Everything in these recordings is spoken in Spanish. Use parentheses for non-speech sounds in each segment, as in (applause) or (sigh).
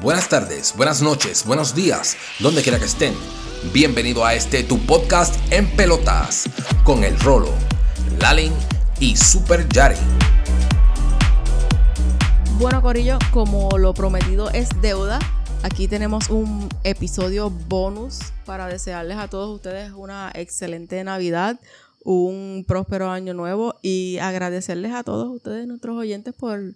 buenas tardes, buenas noches, buenos días, donde quiera que estén. Bienvenido a este tu podcast en pelotas con el Rolo, Lalin y Super Yari. Bueno, Corillo, como lo prometido es deuda, aquí tenemos un episodio bonus para desearles a todos ustedes una excelente Navidad, un próspero año nuevo y agradecerles a todos ustedes, nuestros oyentes, por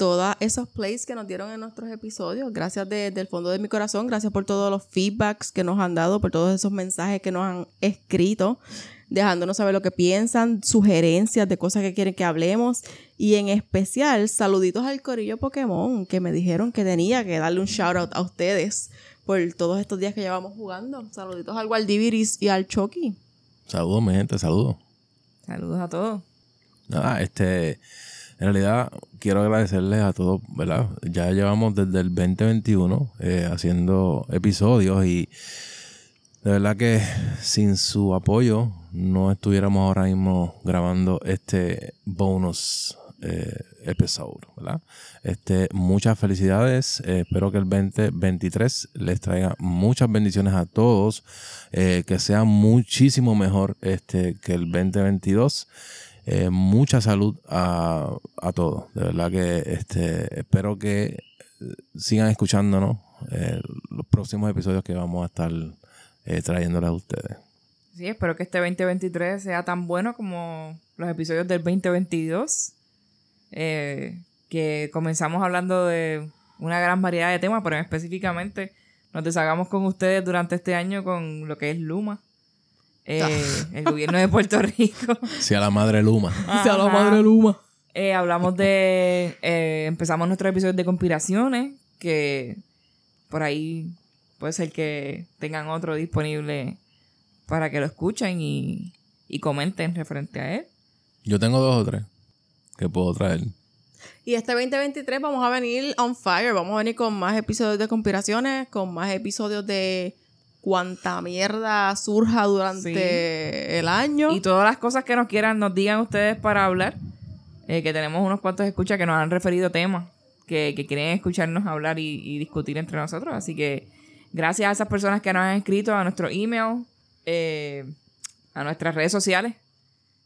todos esos plays que nos dieron en nuestros episodios. Gracias desde el fondo de mi corazón, gracias por todos los feedbacks que nos han dado, por todos esos mensajes que nos han escrito, dejándonos saber lo que piensan, sugerencias de cosas que quieren que hablemos. Y en especial, saluditos al Corillo Pokémon, que me dijeron que tenía que darle un shout out a ustedes por todos estos días que llevamos jugando. Saluditos al Waldiviris y al Chucky. Saludos, mi gente, saludos. Saludos a todos. Nada, este, en realidad quiero agradecerles a todos, ¿verdad? Ya llevamos desde el 2021 eh, haciendo episodios y de verdad que sin su apoyo no estuviéramos ahora mismo grabando este bonus eh, episodio, ¿verdad? Este, muchas felicidades. eh, espero que el 2023 les traiga muchas bendiciones a todos. eh, que sea muchísimo mejor este, que el 2022. Eh, mucha salud a, a todos. De verdad que este, espero que eh, sigan escuchándonos eh, los próximos episodios que vamos a estar eh, trayéndoles a ustedes. Sí, espero que este 2023 sea tan bueno como los episodios del 2022. eh, que comenzamos hablando de una gran variedad de temas, pero específicamente nos deshagamos con ustedes durante este año con lo que es Luma. Eh, el gobierno de Puerto Rico. (laughs) Sea la madre Luma. Sea la Ajá. madre Luma. Eh, hablamos de. eh, empezamos nuestro episodio de conspiraciones. Que por ahí puede ser que tengan otro disponible para que lo escuchen y, y comenten referente a él. Yo tengo dos o tres que puedo traer. Y este 2023 vamos a venir on fire. Vamos a venir con más episodios de conspiraciones, con más episodios de cuanta mierda surja durante el año. Y todas las cosas que nos quieran, nos digan ustedes para hablar. eh, que tenemos unos cuantos escuchas que nos han referido temas que, que quieren escucharnos hablar y, y discutir entre nosotros. Así que gracias a esas personas que nos han escrito a nuestro email, eh, a nuestras redes sociales,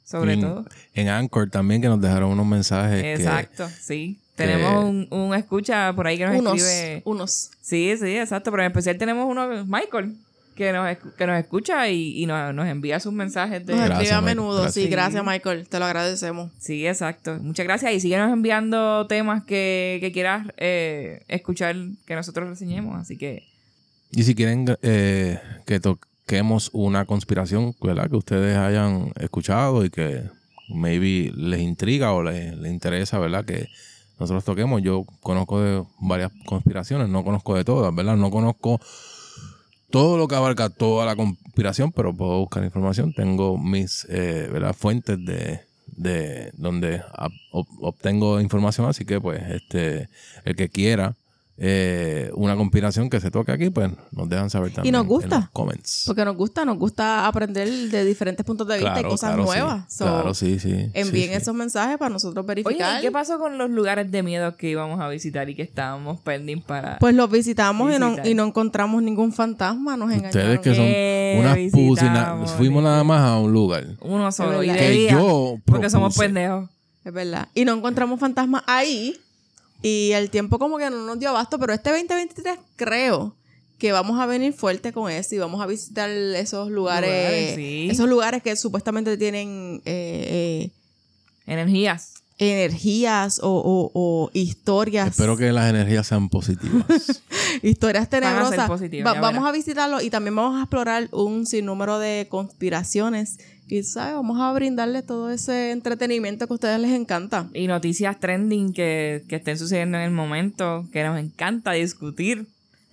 sobre en, todo. En Anchor también que nos dejaron unos mensajes. que- Exacto, sí. Tenemos un, un escucha por ahí que nos unos, escribe. unos. Sí, sí, exacto. Pero en especial tenemos uno, Michael, que nos, que nos escucha y, y nos, nos envía sus mensajes de... Nos Gracias, escribe a menudo. Gracias. Sí, gracias, Michael. Te lo agradecemos. Sí, exacto. Muchas gracias. Y síguenos enviando temas que, que quieras eh, escuchar que nosotros reseñemos. Así que Y si quieren eh, que toquemos una conspiración ¿verdad? que ustedes hayan escuchado y que maybe les intriga o les, les interesa, ¿verdad? Que nosotros toquemos. Yo conozco de varias conspiraciones, no conozco de todas, ¿verdad? No conozco todo lo que abarca toda la conspiración, pero puedo buscar información. Tengo mis eh, ¿verdad? fuentes de, de donde obtengo información, así que pues este el que quiera eh, una conspiración que se toque aquí, pues nos dejan saber también. nos en gusta. los comments. Porque nos gusta, nos gusta aprender de diferentes puntos de vista y cosas claro, nuevas. Sí, So, claro, sí, sí. Envíen sí, sí. esos mensajes para nosotros Oye, verificar. ¿y qué pasó con los lugares de miedo que íbamos a visitar y que estábamos pending para... Pues los visitamos y no, y no encontramos ningún fantasma. Nos engañaron. Ustedes que son Eh, unas pusinas. Fuimos nada más a un lugar. uno solo y Que día, yo porque somos pendejos. Es verdad. Y no encontramos fantasmas ahí. Y el tiempo como que no nos dio abasto. Pero este 2023 creo que vamos a venir fuerte con eso. Y vamos a visitar esos lugares. Lugares, sí. Esos lugares que supuestamente tienen eh, eh, Energías. energías o, o- o historias. Espero que las energías sean positivas. (laughs) historias Van a ser tenebrosas. positivas, Va- ya vamos verás. a visitarlo y también vamos a explorar un sinnúmero de conspiraciones. Y, ¿sabes? Vamos a brindarle todo ese entretenimiento que a ustedes les encanta. Y noticias trending que, que estén sucediendo en el momento, que nos encanta discutir.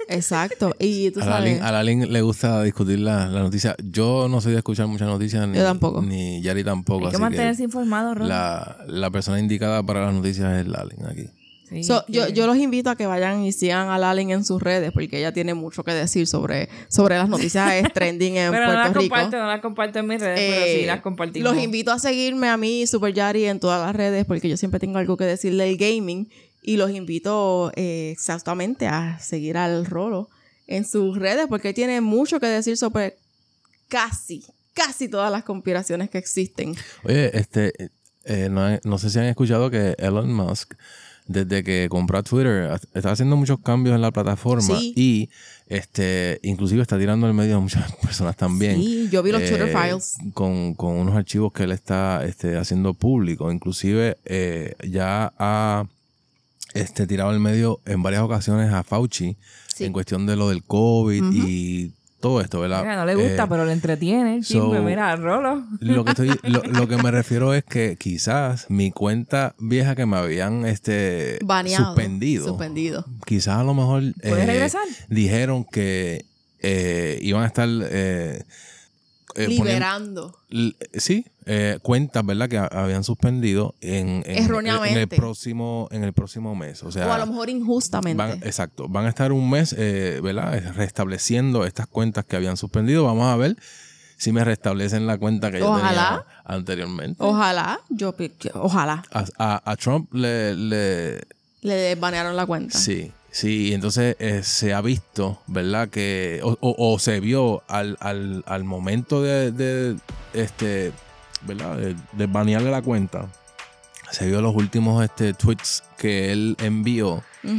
Exacto. Y (laughs) tú A sabes. A Lalin le gusta discutir la, la noticia. Yo no soy de escuchar muchas noticias. Ni, Yo tampoco. Ni Yari tampoco. Hay que así mantenerse informado, Ron. la, la persona indicada para las noticias es Lalin aquí. Sí, So, que- yo, yo los invito a que vayan y sigan a Lalin en sus redes porque ella tiene mucho que decir sobre, sobre las noticias (laughs) trending en Pero no Puerto las Rico. comparto, no las comparto en mis redes, pero Eh, sí las compartimos. Los invito a seguirme a mí, Super Yari, en todas las redes porque yo siempre tengo algo que decir del gaming. Y los invito eh, exactamente a seguir al Rolo en sus redes porque él tiene mucho que decir sobre casi, casi todas las conspiraciones que existen. Oye, este, eh, no, no sé si han escuchado que Elon Musk, desde que compró Twitter, está haciendo muchos cambios en la plataforma Sí. y este, inclusive está tirando al medio a muchas (laughs) personas también. Sí, yo vi los eh, Twitter files. Con, con unos archivos que él está este, haciendo público. Inclusive eh, ya ha este, tirado al medio en varias ocasiones a Fauci Sí. en cuestión de lo del COVID y todo esto, ¿verdad? Mira, no le gusta, Eh, pero le entretiene. el so- chisme. mira, Rolo. lo que, estoy, (laughs) lo, lo que me refiero es que quizás mi cuenta vieja que me habían este, Baneado. suspendido, Suspendido. quizás a lo mejor ¿Puedes eh, regresar? dijeron que eh, iban a estar eh, eh, poniendo- Liberando. L- sí, eh, cuentas, ¿verdad? Que a- habían suspendido en, en- Erróneamente. en el próximo en el próximo mes. O sea, o a lo mejor injustamente. van, exacto, van a estar un mes, eh, ¿verdad? Restableciendo estas cuentas que habían suspendido. Vamos a ver si me restablecen la cuenta que yo Ojalá. tenía anteriormente. Ojalá, yo ojalá A, a- a Trump le, le- le banearon la cuenta. sí, sí, entonces eh, se ha visto, ¿verdad? Que, o, o- o se vio al, al- al momento de, de, este, ¿verdad? De, de banearle la cuenta. Se vio los últimos este, tweets que él envió Ujú.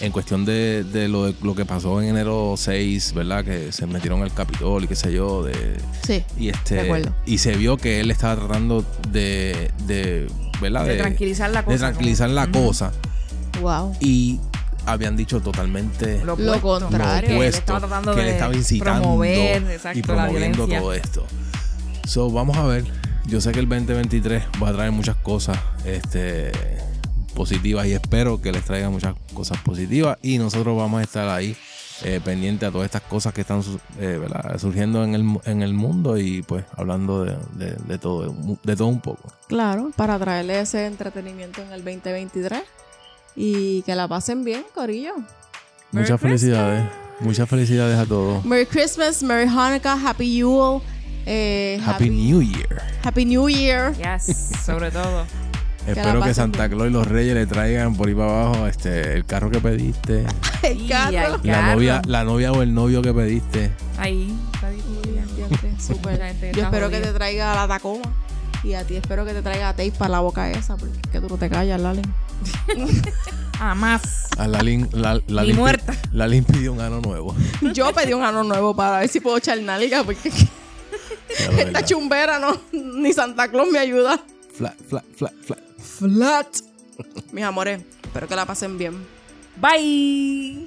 en cuestión de, de lo, de lo que pasó en enero 6, ¿verdad? Que se metieron al Capitol y qué sé yo, de, Sí. y este De acuerdo. y se vio que él estaba tratando de, de ¿verdad? De tranquilizar la cosa, de tranquilizar la como- cosa Wow. y habían dicho totalmente Lo, Lo contrario. que él opuesto, estaba tratando que él de estaba incitando promover y exacto, la promoviendo violencia. todo esto. So, vamos a ver. Yo sé que el 2023 va a traer muchas cosas este, positivas y espero que les traiga muchas cosas positivas y nosotros vamos a estar ahí eh, pendientes a todas estas cosas que están eh, surgiendo en el, en el mundo y pues hablando de, de- de todo, de todo un poco. Claro, para traerle ese entretenimiento en el 2023 y que la pasen bien, Corillo. Merry muchas felicidades, muchas felicidades a todos. Merry Christmas, Merry Hanukkah, Happy Yule, eh, Happy New Year. Happy New Year. Yes, sobre todo. la (laughs) Espero que Santa. Claus y los Reyes le traigan por ahí para abajo este, el carro que pediste, (laughs) El Y carro. la carro. novia, la novia o el novio que pediste. Ahí, está. La gente Yo espero que te traiga la Tacoma. Y a ti espero que te traiga tape para la boca esa, porque es que tú no te callas, Lalen. (laughs) Ah, más. A Lalin, la, pi- muerta. Lalin pidió un ano nuevo. Yo pedí un ano nuevo para ver si puedo echar nalga, porque esta chumbera no, ni Santa Claus me ayuda. Flat, flat, flat, flat. Flat. Mis amores, espero que la pasen bien. Bye.